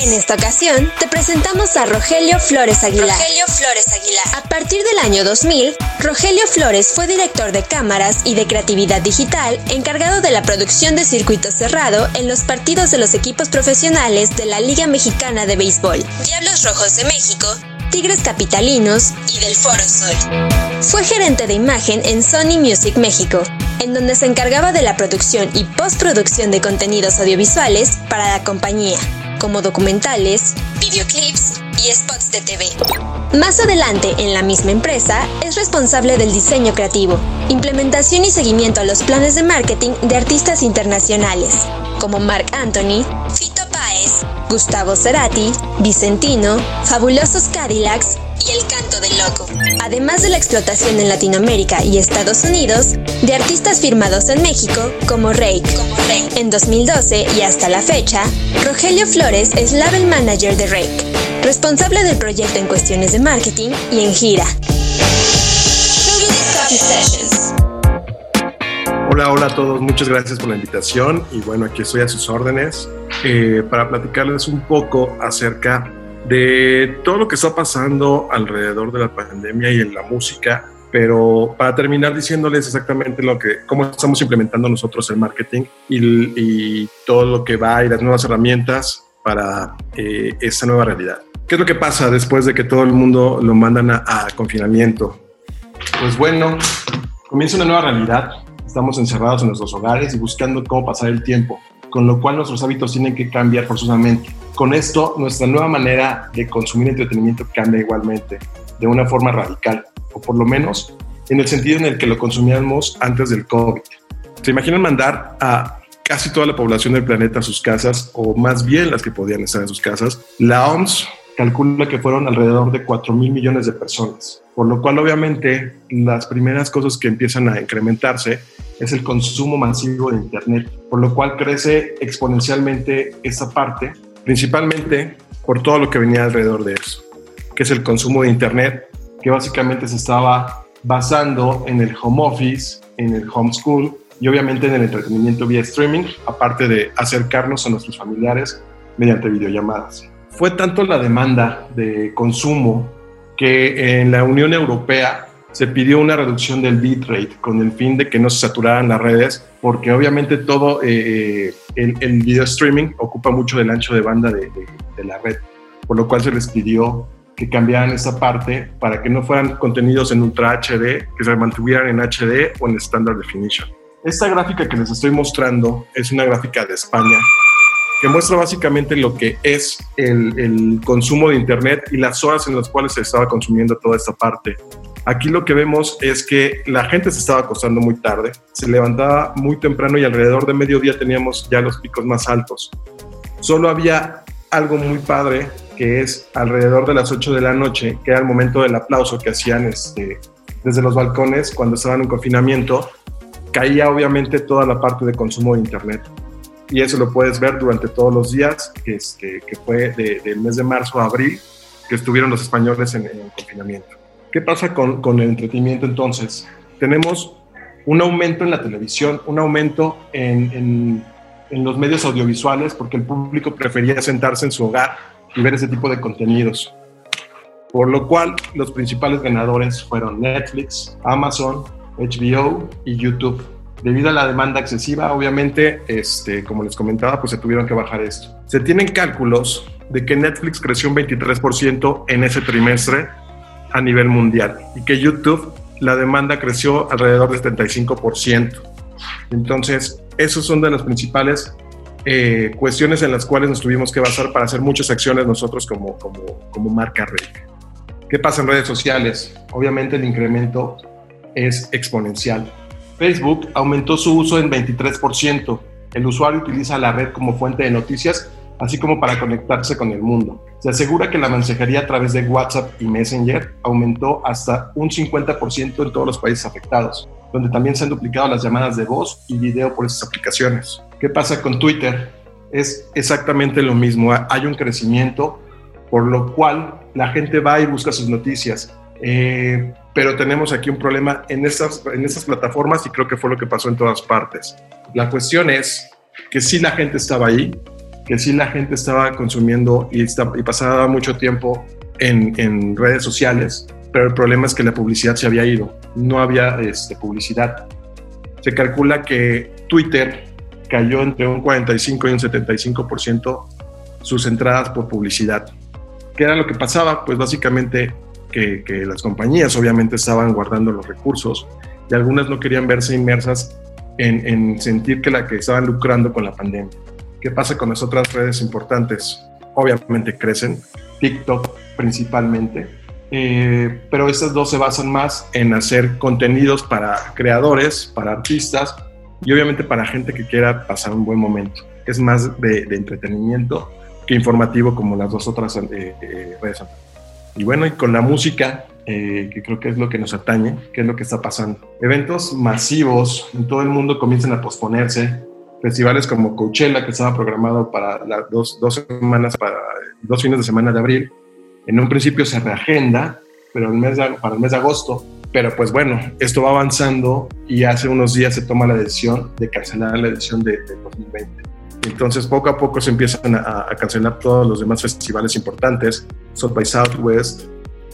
En esta ocasión, te presentamos a Rogelio Flores Aguilar. Rogelio Flores Aguilar. A partir del año 2000, Rogelio Flores fue director de cámaras y de creatividad digital, encargado de la producción de circuito cerrado en los partidos de los equipos profesionales de la Liga Mexicana de Béisbol, Diablos Rojos de México Tigres Capitalinos y del Foro Sol. Fue gerente de imagen en Sony Music México, en donde se encargaba de la producción y postproducción de contenidos audiovisuales para la compañía, como documentales, videoclips y spots de TV. Más adelante, en la misma empresa, es responsable del diseño creativo, implementación y seguimiento a los planes de marketing de artistas internacionales, como Mark Anthony, Fito Páez, Gustavo Cerati, Vicentino, Fabulosos Cadillacs El Canto del Loco. Además de la explotación en Latinoamérica y Estados Unidos de artistas firmados en México como Rake. Como Rey. En 2012 y hasta la fecha, Rogelio Flores es label manager de Rake, responsable del proyecto en cuestiones de marketing y en gira. Hola, hola a todos, muchas gracias por la invitación y bueno, aquí estoy a sus órdenes eh, para platicarles un poco acerca de todo lo que está pasando alrededor de la pandemia y en la música, pero para terminar diciéndoles exactamente lo que, cómo estamos implementando nosotros el marketing y, todo lo que va y las nuevas herramientas para eh, esta nueva realidad. ¿Qué es lo que pasa después de que todo el mundo lo mandan a, a confinamiento? Pues bueno, comienza una nueva realidad. Estamos encerrados en nuestros hogares y buscando cómo pasar el tiempo, con lo cual nuestros hábitos tienen que cambiar forzosamente. Con esto, nuestra nueva manera de consumir entretenimiento cambia igualmente, de una forma radical, o por lo menos en el sentido en el que lo consumíamos antes del COVID. ¿Se imaginan mandar a casi toda la población del planeta a sus casas, o más bien las que podían estar en sus casas? La OMS calcula que fueron alrededor de 4 mil millones de personas, por lo cual obviamente las primeras cosas que empiezan a incrementarse es el consumo masivo de Internet, por lo cual crece exponencialmente esa parte, principalmente por todo lo que venía alrededor de eso, que es el consumo de Internet, que básicamente se estaba basando en el home office, en el homeschool y obviamente en el entretenimiento vía streaming, aparte de acercarnos a nuestros familiares mediante videollamadas. Fue tanto la demanda de consumo que en la Unión Europea se pidió una reducción del bitrate con el fin de que no se saturaran las redes, porque obviamente todo eh, el, el, video streaming ocupa mucho del ancho de banda de, de, de, la red, por lo cual se les pidió que cambiaran esa parte para que no fueran contenidos en Ultra HD, que se mantuvieran en HD o en Standard Definition. Esta gráfica que les estoy mostrando es una gráfica de España que muestra básicamente lo que es el, consumo de Internet y las horas en las cuales se estaba consumiendo toda esta parte. Aquí lo que vemos es que la gente se estaba acostando muy tarde, se levantaba muy temprano y alrededor de mediodía teníamos ya los picos más altos. Solo había algo muy padre que es alrededor de las 8 de la noche, que era el momento del aplauso que hacían este, desde los balcones cuando estaban en confinamiento, caía obviamente toda la parte de consumo de Internet y eso lo puedes ver durante todos los días, que, fue de, del mes de marzo a abril, que estuvieron los españoles en, en confinamiento. ¿Qué pasa con, el entretenimiento entonces? Tenemos un aumento en la televisión, un aumento en, en, en, los medios audiovisuales, porque el público prefería sentarse en su hogar y ver ese tipo de contenidos. Por lo cual, los principales ganadores fueron Netflix, Amazon, HBO y YouTube debido a la demanda excesiva, obviamente, este, como les comentaba, pues se tuvieron que bajar esto. Se tienen cálculos de que Netflix creció un 23% en ese trimestre a nivel mundial y que YouTube la demanda creció alrededor del 75%. Entonces, esos son de las principales eh, cuestiones en las cuales nos tuvimos que basar para hacer muchas acciones nosotros como, como, como marca Red. ¿Qué pasa en redes sociales? Obviamente el incremento es exponencial Facebook aumentó su uso en 23%. El usuario utiliza la red como fuente de noticias, así como para conectarse con el mundo. Se asegura que la mensajería a través de WhatsApp y Messenger aumentó hasta un 50% en todos los países afectados, donde también se han duplicado las llamadas de voz y video por esas aplicaciones. ¿Qué pasa con Twitter? es exactamente lo mismo. Hay un crecimiento, por lo cual la gente va y busca sus noticias. Eh, pero tenemos aquí un problema en estas, en estas plataformas y creo que fue lo que pasó en todas partes. La cuestión es que sí la gente estaba ahí, que sí la gente estaba consumiendo y, y pasaba mucho tiempo en, en, redes sociales, pero el problema es que la publicidad se había ido, no había este, publicidad. Se calcula que Twitter cayó entre un 45 y un 75% sus entradas por publicidad. ¿Qué era lo que pasaba? Pues básicamente que, las compañías obviamente estaban guardando los recursos y algunas no querían verse inmersas en, en, sentir que la que estaban lucrando con la pandemia. ¿Qué pasa con las otras redes importantes? Obviamente crecen, TikTok principalmente, eh, pero estas dos se basan más en hacer contenidos para creadores, para artistas y obviamente para gente que quiera pasar un buen momento. Es más de, de entretenimiento que informativo como las dos otras eh, eh, redes. Y bueno, y con la música, eh, que creo que es lo que nos atañe, que es lo que está pasando. Eventos masivos en todo el mundo comienzan a posponerse. Festivales como Coachella, que estaba programado para las dos, dos semanas, para dos fines de semana de abril, en un principio se reagenda, pero para el mes de agosto. Pero pues bueno, esto va avanzando y hace unos días se toma la decisión de cancelar la edición de, de 2020. Entonces, poco a poco se empiezan a, cancelar todos los demás festivales importantes: South by Southwest,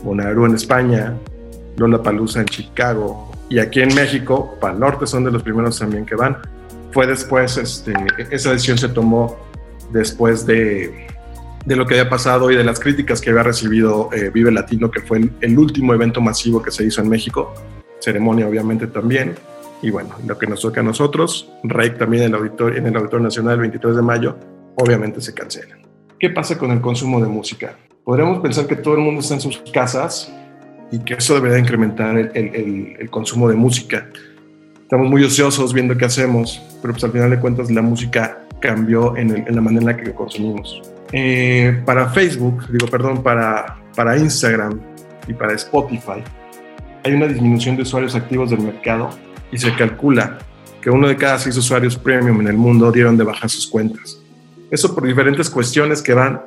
Bonnaroo en España, Lollapalooza en Chicago. Y aquí en México, para norte son de los primeros también que van. Fue después, este, esa decisión se tomó después de, de lo que había pasado y de las críticas que había recibido eh, Vive Latino, que fue el último evento masivo que se hizo en México, ceremonia obviamente también y bueno, lo que nos toca a nosotros, REIC también en el, Auditorio, en el Auditorio Nacional el 23 de mayo, obviamente se cancela. ¿Qué pasa con el consumo de música? Podríamos pensar que todo el mundo está en sus casas y que eso debería incrementar el, el, el consumo de música. Estamos muy ociosos viendo qué hacemos, pero pues al final de cuentas la música cambió en, en la manera en la que consumimos. Eh, para Facebook, digo, perdón, para, para Instagram y para Spotify, hay una disminución de usuarios activos del mercado y se calcula que uno de cada seis usuarios premium en el mundo dieron de baja sus cuentas. Eso por diferentes cuestiones que van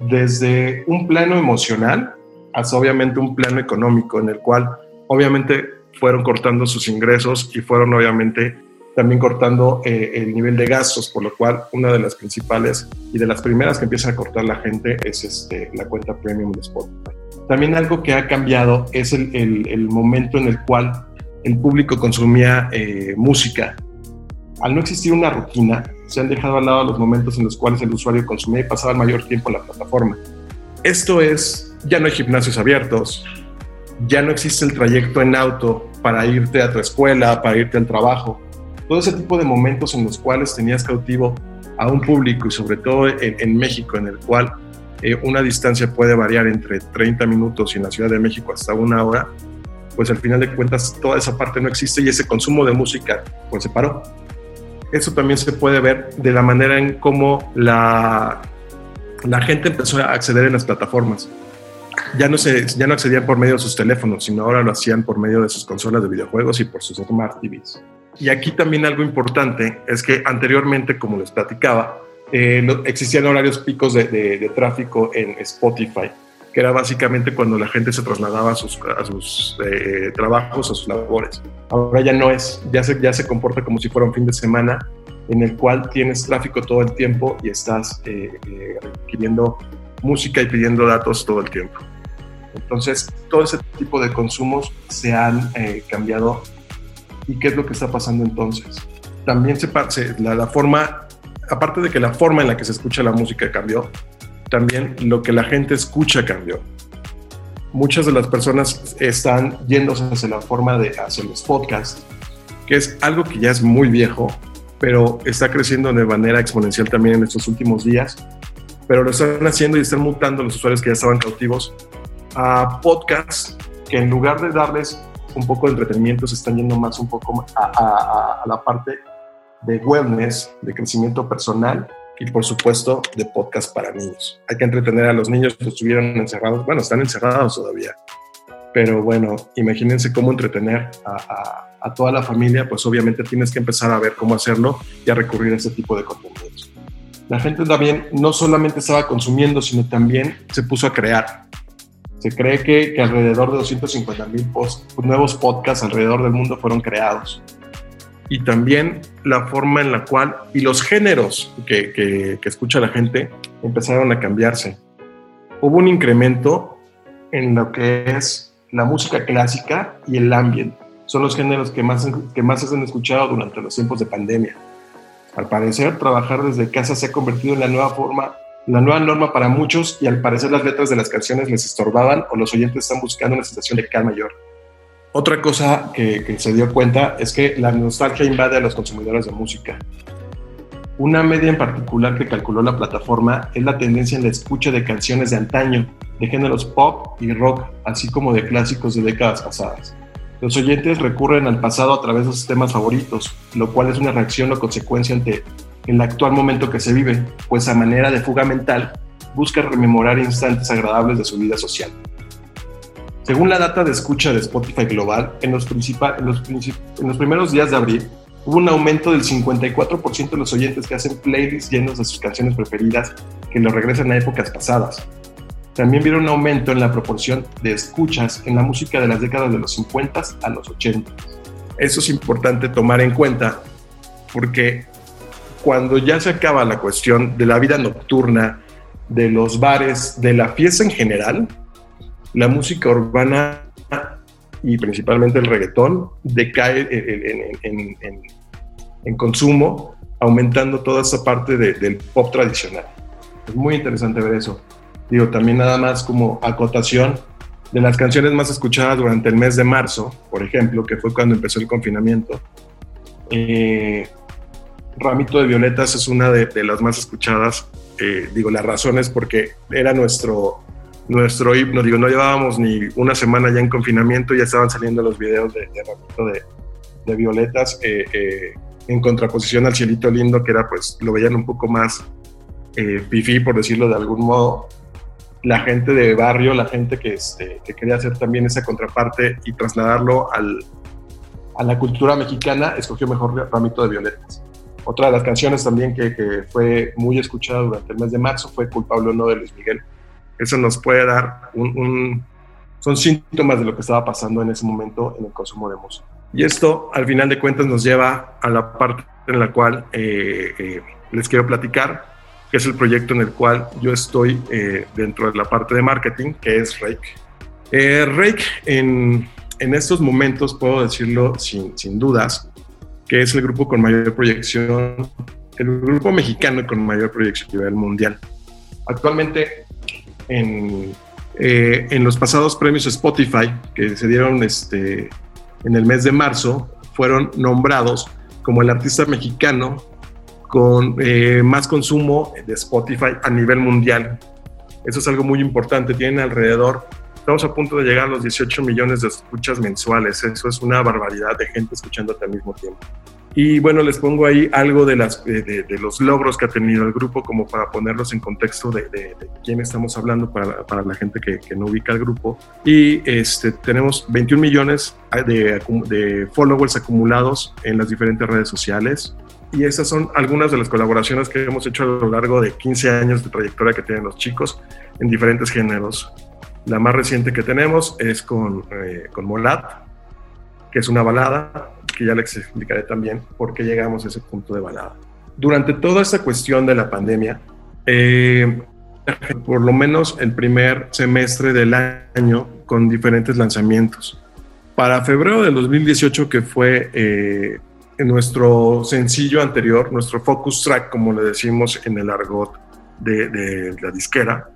desde un plano emocional hasta obviamente un plano económico en el cual obviamente fueron cortando sus ingresos y fueron obviamente también cortando eh, el nivel de gastos, por lo cual una de las principales y de las primeras que empieza a cortar la gente es este, la cuenta premium de Spotify. También algo que ha cambiado es el, momento en el cual el público consumía eh, música. Al no existir una rutina, se han dejado al lado los momentos en los cuales el usuario consumía y pasaba el mayor tiempo en la plataforma. Esto es, ya no hay gimnasios abiertos, ya no existe el trayecto en auto para irte a tu escuela, para irte al trabajo. Todo ese tipo de momentos en los cuales tenías cautivo a un público y sobre todo en, en México, en el cual eh, una distancia puede variar entre 30 minutos y en la Ciudad de México hasta una hora, pues al final de cuentas toda esa parte no existe y ese consumo de música pues se paró. Eso también se puede ver de la manera en cómo la, la gente empezó a acceder en las plataformas. Ya no, se, ya no accedían por medio de sus teléfonos, sino ahora lo hacían por medio de sus consolas de videojuegos y por sus smart TVs. Y aquí también algo importante es que anteriormente, como les platicaba, eh, existían horarios picos de, tráfico en Spotify que era básicamente cuando la gente se trasladaba a sus, a sus eh, trabajos, a sus labores. Ahora ya no es, ya se, ya se comporta como si fuera un fin de semana en el cual tienes tráfico todo el tiempo y estás eh, eh, requiriendo música y pidiendo datos todo el tiempo. Entonces, todo ese tipo de consumos se han eh, cambiado. ¿Y qué es lo que está pasando entonces? También se la, la forma, aparte de que la forma en la que se escucha la música cambió, también lo que la gente escucha cambió. Muchas de las personas están yéndose hacia la forma de hacer los podcasts, que es algo que ya es muy viejo, pero está creciendo de manera exponencial también en estos últimos días. Pero lo están haciendo y están mutando los usuarios que ya estaban cautivos a podcasts que en lugar de darles un poco de entretenimiento se están yendo más un poco a, a, a la parte de wellness, de crecimiento personal y por supuesto de podcast para niños. Hay que entretener a los niños que estuvieron encerrados, bueno, están encerrados todavía, pero bueno, imagínense cómo entretener a, toda la familia, pues obviamente tienes que empezar a ver cómo hacerlo y a recurrir a este tipo de contenidos. la gente también no solamente estaba consumiendo, sino también se puso a crear. Se cree que, que alrededor de 250 mil nuevos podcasts alrededor del mundo fueron creados. Y también la forma en la cual, y los géneros que, que, escucha la gente empezaron a cambiarse. Hubo un incremento en lo que es la música clásica y el ambient. Son los géneros que más, que más se han escuchado durante los tiempos de pandemia. Al parecer, trabajar desde casa se ha convertido en la nueva forma, la nueva norma para muchos y al parecer las letras de las canciones les estorbaban o los oyentes están buscando una sensación de calma mayor. Otra cosa que, se dio cuenta es que la nostalgia invade a los consumidores de música. Una media en particular que calculó la plataforma es la tendencia en la escucha de canciones de antaño, de géneros pop y rock, así como de clásicos de décadas pasadas. Los oyentes recurren al pasado a través de sus temas favoritos, lo cual es una reacción o consecuencia ante el actual momento que se vive, pues a manera de fuga mental busca rememorar instantes agradables de su vida social. Según la data de escucha de Spotify Global, en los, en en los primeros días de abril hubo un aumento del 54% de los oyentes que hacen playlists llenos de sus canciones preferidas que lo regresan a épocas pasadas, también vieron un aumento en la proporción de escuchas en la música de las décadas de los 50 a los 80. Eso es importante tomar en cuenta porque cuando ya se acaba la cuestión de la vida nocturna, de los bares, de la fiesta en general, la música urbana y principalmente el reggaetón decae en, consumo, aumentando toda esa parte del pop tradicional. Es muy interesante ver eso. Digo, también nada más como acotación de las canciones más escuchadas durante el mes de marzo, por ejemplo, que fue cuando empezó el confinamiento. Eh, Ramito de Violetas es una de, las más escuchadas. Eh, digo, la razón es porque era nuestro, nuestro himno. Digo, no llevábamos ni una semana ya en confinamiento, ya estaban saliendo los videos de, Ramito de, de Violetas eh, en contraposición al Cielito Lindo, que era pues, lo veían un poco más eh, por decirlo de algún modo la gente de barrio, la gente que, este, que quería hacer también esa contraparte y trasladarlo al, a la cultura mexicana, escogió mejor Ramito de Violetas. Otra de las canciones también que, que, fue muy escuchada durante el mes de marzo fue Culpable o no de Luis Miguel. Eso nos puede dar un, son síntomas de lo que estaba pasando en ese momento en el consumo de música. Y esto, al final de cuentas, nos lleva a la parte en la cual eh, eh, les quiero platicar que es el proyecto en el cual yo estoy eh, dentro de la parte de marketing, que es Rake. Rake, en, en, estos momentos, puedo decirlo sin, sin, dudas, que es el grupo con mayor proyección, el grupo mexicano con mayor proyección a nivel mundial. Actualmente, en, eh, en los pasados premios Spotify, que se dieron este, en el mes de marzo, fueron nombrados como el artista mexicano con eh, más consumo de Spotify a nivel mundial. Eso es algo muy importante. Tienen alrededor, estamos a punto de llegar a los 18 millones de escuchas mensuales. Eso es una barbaridad de gente escuchándote al mismo tiempo. Y bueno, les pongo ahí algo de, las, de, los logros que ha tenido el grupo, como para ponerlos en contexto de, de quién estamos hablando para, para la gente que, que, no ubica el grupo. Y este, tenemos 21 millones de, followers acumulados en las diferentes redes sociales y esas son algunas de las colaboraciones que hemos hecho a lo largo de 15 años de trayectoria que tienen los chicos en diferentes géneros. La más reciente que tenemos es con, eh, con Molat, que es una balada, que ya les explicaré también por qué llegamos a ese punto de balada. Durante toda esta cuestión de la pandemia, eh, por lo menos el primer semestre del año con diferentes lanzamientos. Para febrero del 2018, que fue eh, nuestro sencillo anterior, nuestro focus track, como le decimos en el argot de, la disquera,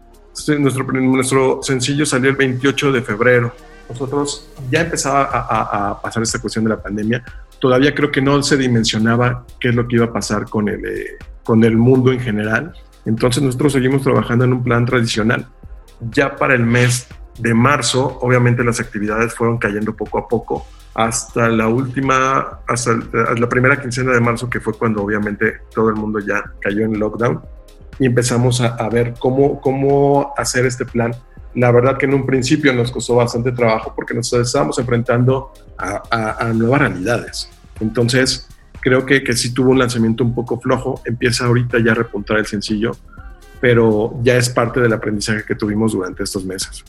nuestro, nuestro sencillo salió el 28 de febrero. Nosotros ya empezaba a, pasar esta cuestión de la pandemia. Todavía creo que no se dimensionaba qué es lo que iba a pasar con el, eh, con el mundo en general. Entonces nosotros seguimos trabajando en un plan tradicional. Ya para el mes de marzo, obviamente las actividades fueron cayendo poco a poco hasta la última, hasta la primera quincena de marzo, que fue cuando obviamente todo el mundo ya cayó en lockdown y empezamos a, ver cómo, cómo hacer este plan. La verdad que en un principio nos costó bastante trabajo porque nos estábamos enfrentando a, nuevas realidades. Entonces, creo que, que sí tuvo un lanzamiento un poco flojo, empieza ahorita ya a repuntar el sencillo, pero ya es parte del aprendizaje que tuvimos durante estos meses.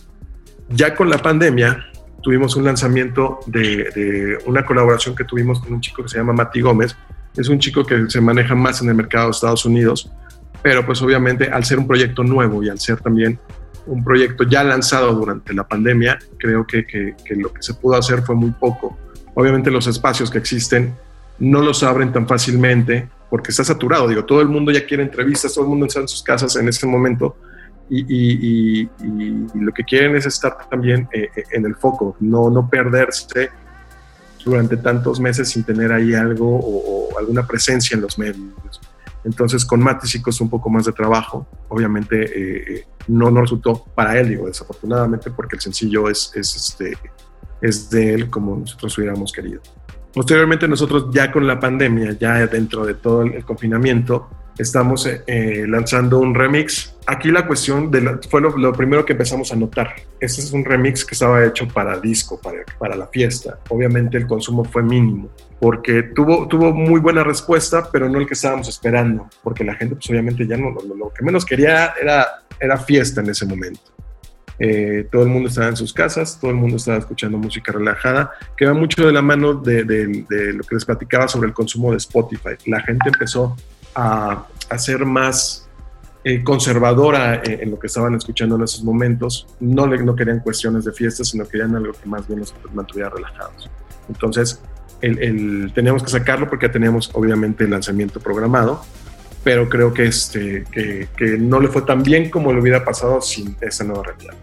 Ya con la pandemia, tuvimos un lanzamiento de, de, una colaboración que tuvimos con un chico que se llama Mati Gómez. Es un chico que se maneja más en el mercado de Estados Unidos, pero pues obviamente al ser un proyecto nuevo y al ser también un proyecto ya lanzado durante la pandemia, creo que, lo que se pudo hacer fue muy poco. Obviamente los espacios que existen no los abren tan fácilmente porque está saturado. Digo, todo el mundo ya quiere entrevistas, todo el mundo está en sus casas en ese momento y, lo que quieren es estar también eh, eh, en el foco, no, no perderse durante tantos meses sin tener ahí algo o alguna presencia en los medios. Entonces, con Mati sí costó un poco más de trabajo. Obviamente, eh, no, no resultó para él, digo, desafortunadamente, porque el sencillo es, es, este, es de él como nosotros hubiéramos querido. Posteriormente, nosotros ya con la pandemia, ya dentro de todo el confinamiento, estamos eh, lanzando un remix. Aquí la cuestión de la, fue lo, lo, primero que empezamos a notar. Este es un remix que estaba hecho para disco, para, para la fiesta. Obviamente el consumo fue mínimo porque tuvo, tuvo muy buena respuesta, pero no el que estábamos esperando, porque la gente pues obviamente ya no, lo, lo que menos quería era, era fiesta en ese momento. Eh, todo el mundo estaba en sus casas, todo el mundo estaba escuchando música relajada, que va mucho de la mano de, de, de lo que les platicaba sobre el consumo de Spotify. La gente empezó a, ser más eh, conservadora en, en, lo que estaban escuchando en esos momentos. No, no querían cuestiones de fiestas, sino querían algo que más bien los mantuviera relajados. Entonces, el, teníamos que sacarlo porque teníamos obviamente el lanzamiento programado, pero creo que, este, que, no le fue tan bien como le hubiera pasado sin esa nueva realidad.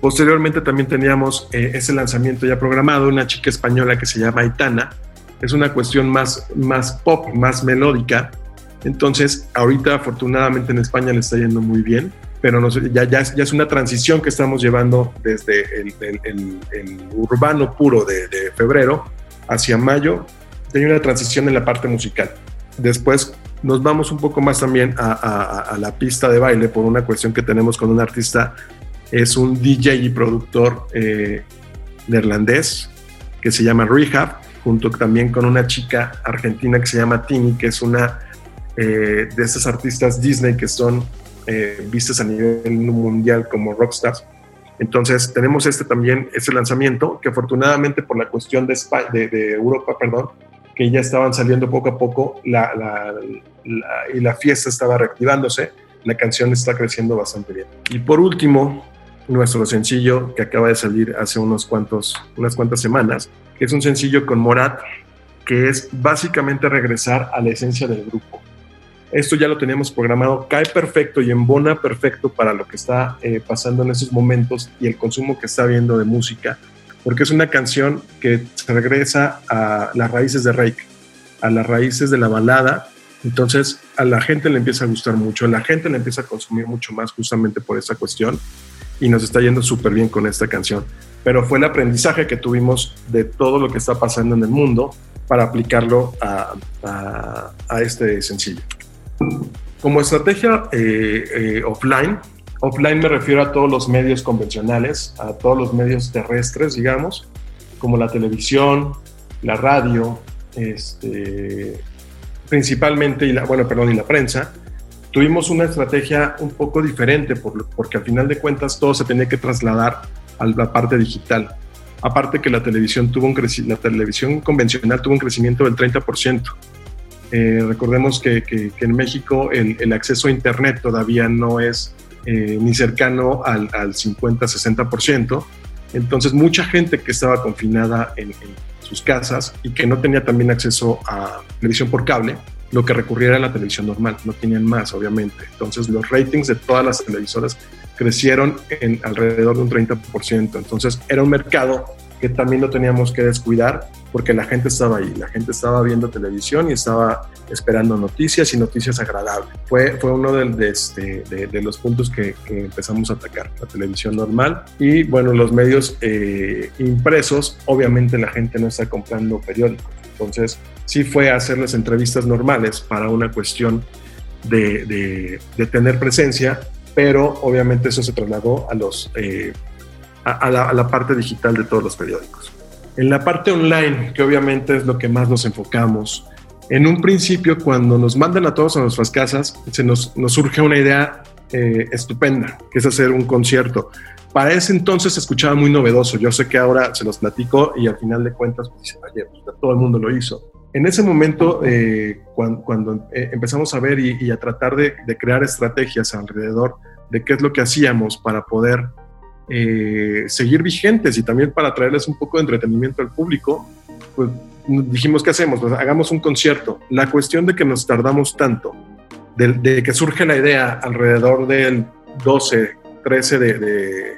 Posteriormente también teníamos eh, ese lanzamiento ya programado, una chica española que se llama Aitana, es una cuestión más, más pop, más melódica, entonces ahorita afortunadamente en España le está yendo muy bien, pero ya, ya, ya, es una transición que estamos llevando desde el, urbano puro de, febrero hacia mayo, hay una transición en la parte musical. Después nos vamos un poco más también a, la pista de baile por una cuestión que tenemos con un artista, es un DJ y productor eh, neerlandés que se llama Rehab, junto también con una chica argentina que se llama Tini, que es una eh, de esas artistas Disney que son eh, vistas a nivel mundial como rockstars. Entonces tenemos este también, este lanzamiento, que afortunadamente por la cuestión de, España, de, de Europa, perdón, que ya estaban saliendo poco a poco la, la, la, y la fiesta estaba reactivándose, la canción está creciendo bastante bien. Y por último, nuestro sencillo que acaba de salir hace unos cuantos, unas cuantas semanas, que es un sencillo con Morat, que es básicamente regresar a la esencia del grupo. Esto ya lo teníamos programado, cae perfecto y embona perfecto para lo que está eh, pasando en esos momentos y el consumo que está habiendo de música, porque es una canción que regresa a las raíces de Rake, a las raíces de la balada. Entonces a la gente le empieza a gustar mucho, a la gente le empieza a consumir mucho más justamente por esa cuestión y nos está yendo súper bien con esta canción. Pero fue el aprendizaje que tuvimos de todo lo que está pasando en el mundo para aplicarlo a, a, a este sencillo. Como estrategia eh, eh, offline, offline me refiero a todos los medios convencionales, a todos los medios terrestres, digamos, como la televisión, la radio, este, principalmente, y la, bueno, perdón, y la prensa, tuvimos una estrategia un poco diferente por, porque al final de cuentas todo se tenía que trasladar a la parte digital. Aparte que la televisión, tuvo un la televisión convencional tuvo un crecimiento del 30%. Eh, recordemos que, que, en México el, acceso a Internet todavía no es eh, ni cercano al, al 50-60%. Entonces mucha gente que estaba confinada en, en, sus casas y que no tenía también acceso a televisión por cable, lo que recurría era la televisión normal, no tenían más, obviamente. Entonces los ratings de todas las televisoras crecieron en alrededor de un 30%. Entonces era un mercado que también lo teníamos que descuidar porque la gente estaba ahí, la gente estaba viendo televisión y estaba esperando noticias y noticias agradables. Fue, fue uno este, de, los puntos que, empezamos a atacar, la televisión normal y bueno, los medios eh, impresos, obviamente la gente no está comprando periódicos, entonces sí fue a hacerles entrevistas normales para una cuestión de, tener presencia, pero obviamente eso se trasladó a los... Eh, a, la, a la parte digital de todos los periódicos. En la parte online, que obviamente es lo que más nos enfocamos, En un principio, cuando nos mandan a todos a nuestras casas, se nos, nos surge una idea eh, estupenda, que es hacer un concierto. Para ese entonces se escuchaba muy novedoso. Yo sé que ahora se los platico y al final de cuentas, pues, oye, pues, todo el mundo lo hizo. En ese momento, eh, cuando, eh, empezamos a ver y, a tratar de, crear estrategias alrededor de qué es lo que hacíamos para poder seguir vigentes y también para traerles un poco de entretenimiento al público, pues dijimos, ¿qué hacemos? Pues hagamos un concierto. La cuestión de que nos tardamos tanto de, que surge la idea alrededor del 12, 13 de,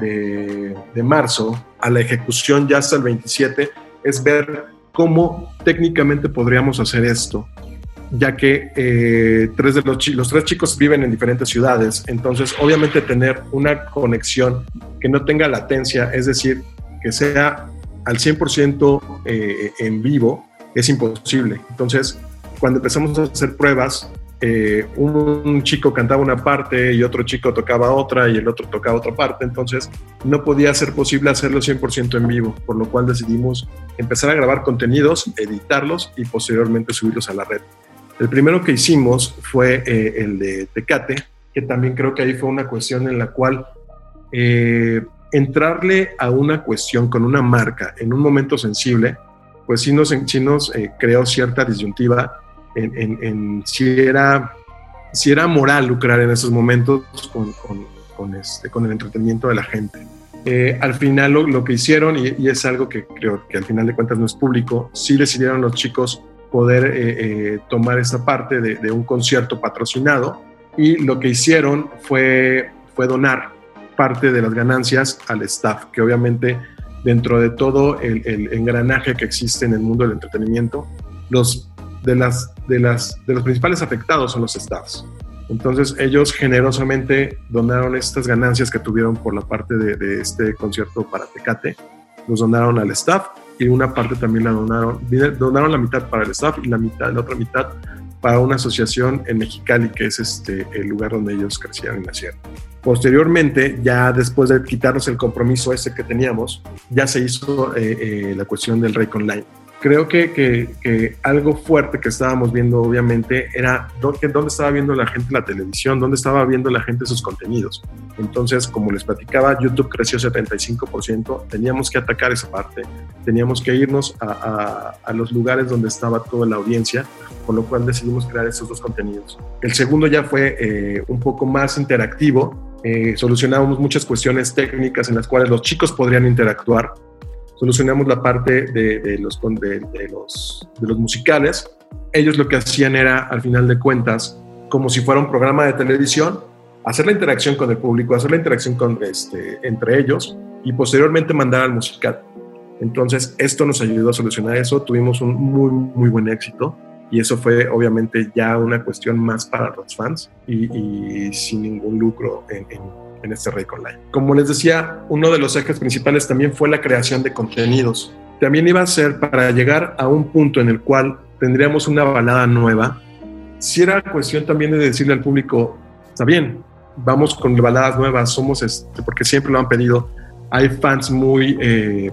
de, marzo a la ejecución ya hasta el 27, es ver cómo técnicamente podríamos hacer esto, ya que eh, tres de los, los tres chicos viven en diferentes ciudades, entonces obviamente tener una conexión que no tenga latencia, es decir, que sea al 100% eh, en vivo, es imposible. Entonces, cuando empezamos a hacer pruebas, eh, un chico cantaba una parte y otro chico tocaba otra y el otro tocaba otra parte, entonces no podía ser posible hacerlo 100% en vivo, por lo cual decidimos empezar a grabar contenidos, editarlos y posteriormente subirlos a la red. El primero que hicimos fue eh, el de Tecate, que también creo que ahí fue una cuestión en la cual eh, entrarle a una cuestión con una marca en un momento sensible, pues sí nos, sí nos creó cierta disyuntiva en, si, era, si era moral lucrar en esos momentos con, con, este, el entretenimiento de la gente. Eh, al final lo, que hicieron, y, es algo que creo que al final de cuentas no es público, sí decidieron los chicos poder eh, eh, tomar esta parte de, de, un concierto patrocinado y lo que hicieron fue, fue donar parte de las ganancias al staff, que obviamente dentro de todo el, el engranaje que existe en el mundo del entretenimiento, los de, las, de, las, de los principales afectados son los staffs. Entonces ellos generosamente donaron estas ganancias que tuvieron por la parte de, este concierto para Tecate, los donaron al staff y una parte también la donaron, donaron la mitad para el staff y la mitad, la otra mitad para una asociación en Mexicali, que es este, el lugar donde ellos crecieron y nacieron. Posteriormente, ya después de quitarnos el compromiso ese que teníamos, ya se hizo eh, eh, la cuestión del Rey Online creo que, que, algo fuerte que estábamos viendo, obviamente, era dónde, dónde estaba viendo la gente la televisión, dónde estaba viendo la gente sus contenidos. Entonces, como les platicaba, YouTube creció 75%, teníamos que atacar esa parte, teníamos que irnos a, a, los lugares donde estaba toda la audiencia, con lo cual decidimos crear esos dos contenidos. El segundo ya fue eh, un poco más interactivo, eh, solucionábamos muchas cuestiones técnicas en las cuales los chicos podrían interactuar solucionamos la parte de, los, de, los, de los musicales. Ellos lo que hacían era, al final de cuentas, como si fuera un programa de televisión, hacer la interacción con el público, hacer la interacción con, este, entre ellos y posteriormente mandar al musical. Entonces, esto nos ayudó a solucionar eso, tuvimos un muy, muy buen éxito y eso fue obviamente ya una cuestión más para los fans y, sin ningún lucro en, en este Rey Online. Como les decía, uno de los ejes principales también fue la creación de contenidos. También iba a ser para llegar a un punto en el cual tendríamos una balada nueva. Si era cuestión también de decirle al público, está bien, vamos con baladas nuevas, somos este, porque siempre lo han pedido. Hay fans muy, eh,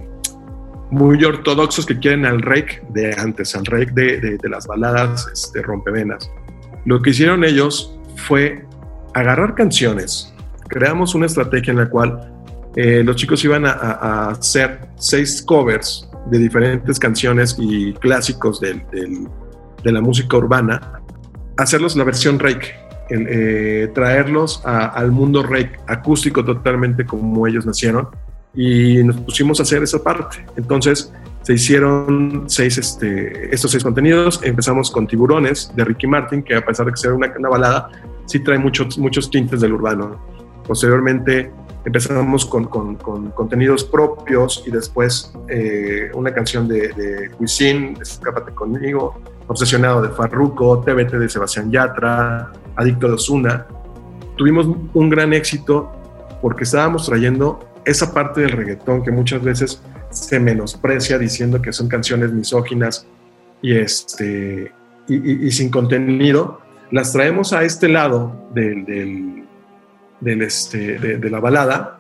muy ortodoxos que quieren al rake de antes, al rake de, de, las baladas este, rompevenas. Lo que hicieron ellos fue agarrar canciones creamos una estrategia en la cual eh, los chicos iban a, hacer seis covers de diferentes canciones y clásicos de la música urbana, hacerlos la versión rake, eh, traerlos al mundo rake acústico totalmente como ellos nacieron y nos pusimos a hacer esa parte. Entonces se hicieron seis, este, estos seis contenidos. Empezamos con Tiburones de Ricky Martin, que a pesar de que sea una, una balada, sí trae muchos, muchos tintes del urbano. Posteriormente empezamos con, contenidos propios y después eh, una canción de, de Wisin, Escápate conmigo, Obsesionado de Farruko, TBT de Sebastián Yatra, Adicto de Osuna. Tuvimos un gran éxito porque estábamos trayendo esa parte del reggaetón que muchas veces se menosprecia diciendo que son canciones misóginas y, este, y, sin contenido, las traemos a este lado del este, de, la balada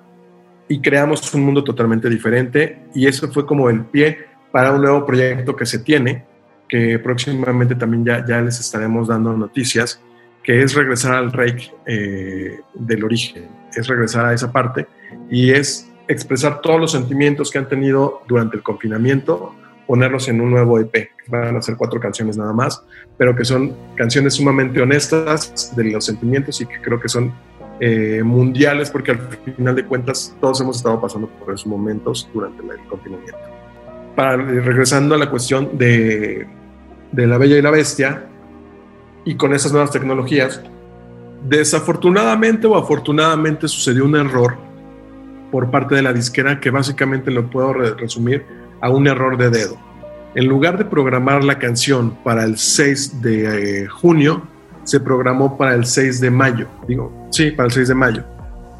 y creamos un mundo totalmente diferente y eso fue como el pie para un nuevo proyecto que se tiene, que próximamente también ya, ya les estaremos dando noticias, que es regresar al reiki eh, del origen, es regresar a esa parte y es expresar todos los sentimientos que han tenido durante el confinamiento, ponerlos en un nuevo EP. Van a ser cuatro canciones nada más, pero que son canciones sumamente honestas de los sentimientos y que creo que son eh, mundiales porque al final de cuentas todos hemos estado pasando por esos momentos durante el confinamiento. Para, regresando a la cuestión de, de La Bella y la Bestia y con esas nuevas tecnologías, desafortunadamente o afortunadamente sucedió un error por parte de la disquera que básicamente lo puedo resumir a un error de dedo. En lugar de programar la canción para el 6 de eh, junio, se programó para el 6 de mayo. Digo, sí, para el 6 de mayo.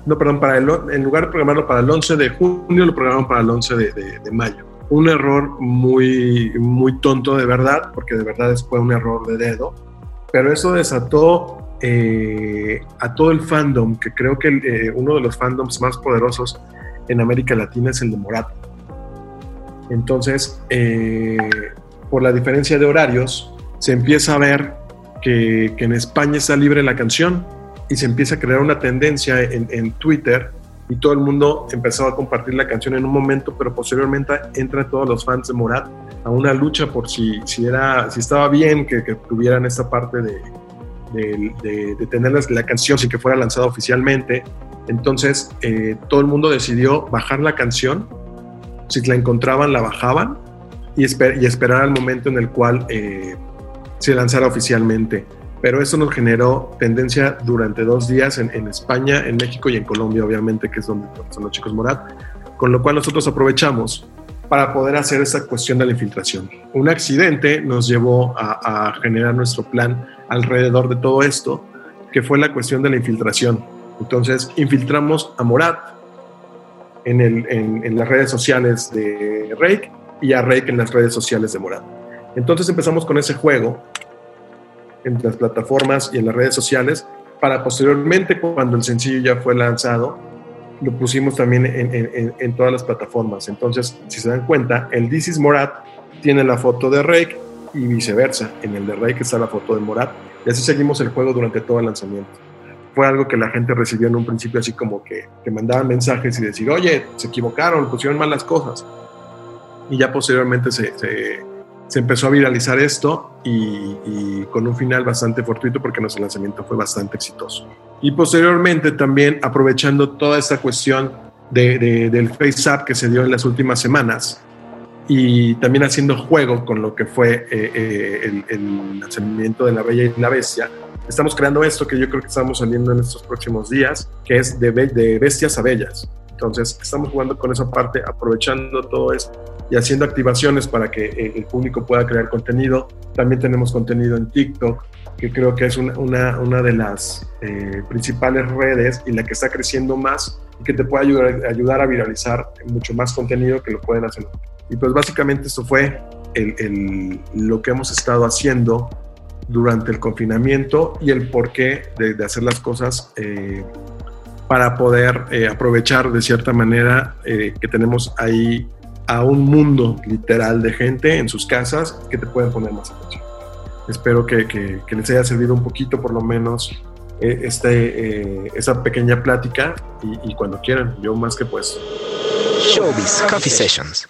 No, perdón, para el, en lugar de programarlo para el 11 de junio, lo programaron para el 11 de, mayo. Un error muy, muy tonto de verdad, porque de verdad fue un error de dedo. Pero eso desató eh, a todo el fandom, que creo que eh, uno de los fandoms más poderosos en América Latina es el de Morat. Entonces, eh, por la diferencia de horarios, se empieza a ver que, en España está libre la canción y se empieza a crear una tendencia en, Twitter y todo el mundo empezó a compartir la canción en un momento, pero posteriormente entran todos los fans de Morat a una lucha por si, si, era, si estaba bien que, tuvieran esta parte de, de, tener la canción sin que fuera lanzada oficialmente. Entonces eh, todo el mundo decidió bajar la canción, si la encontraban la bajaban y, y esperar al momento en el cual eh, se lanzara oficialmente. Pero eso nos generó tendencia durante dos días en, España, en México y en Colombia, obviamente, que es donde son los chicos Morat, con lo cual nosotros aprovechamos para poder hacer esta cuestión de la infiltración. Un accidente nos llevó a, generar nuestro plan alrededor de todo esto, que fue la cuestión de la infiltración. Entonces, infiltramos a Morat en, el, en, en las redes sociales de Rake y a Rake en las redes sociales de Morat. Entonces empezamos con ese juego en las plataformas y en las redes sociales para posteriormente, cuando el sencillo ya fue lanzado, lo pusimos también en, todas las plataformas. Entonces, si se dan cuenta, el This is Morat tiene la foto de Rake y viceversa. En el de Rake está la foto de Morat. Y así seguimos el juego durante todo el lanzamiento. Fue algo que la gente recibió en un principio así como que te mandaban mensajes y decir, oye, se equivocaron, pusieron mal las cosas. Y ya posteriormente se se empezó a viralizar esto y, con un final bastante fortuito porque nuestro lanzamiento fue bastante exitoso. Y posteriormente también aprovechando toda esta cuestión de, del Face Up que se dio en las últimas semanas y también haciendo juego con lo que fue eh, eh, el, lanzamiento de La Bella y la Bestia, estamos creando esto que yo creo que estamos saliendo en estos próximos días, que es de, de bestias a bellas. Entonces, estamos jugando con esa parte, aprovechando todo esto y haciendo activaciones para que eh, el público pueda crear contenido. También tenemos contenido en TikTok, que creo que es una, de las eh, principales redes y la que está creciendo más y que te puede ayudar, a viralizar mucho más contenido que lo pueden hacer. Y pues básicamente esto fue lo que hemos estado haciendo durante el confinamiento y el porqué de, de hacer las cosas eh, para poder eh, aprovechar de cierta manera eh, que tenemos ahí a un mundo literal de gente en sus casas que te pueden poner más atención. Espero que, que, les haya servido un poquito por lo menos eh, este, esa pequeña plática y, y, cuando quieran, yo más que puesto. Showbiz Coffee Sessions.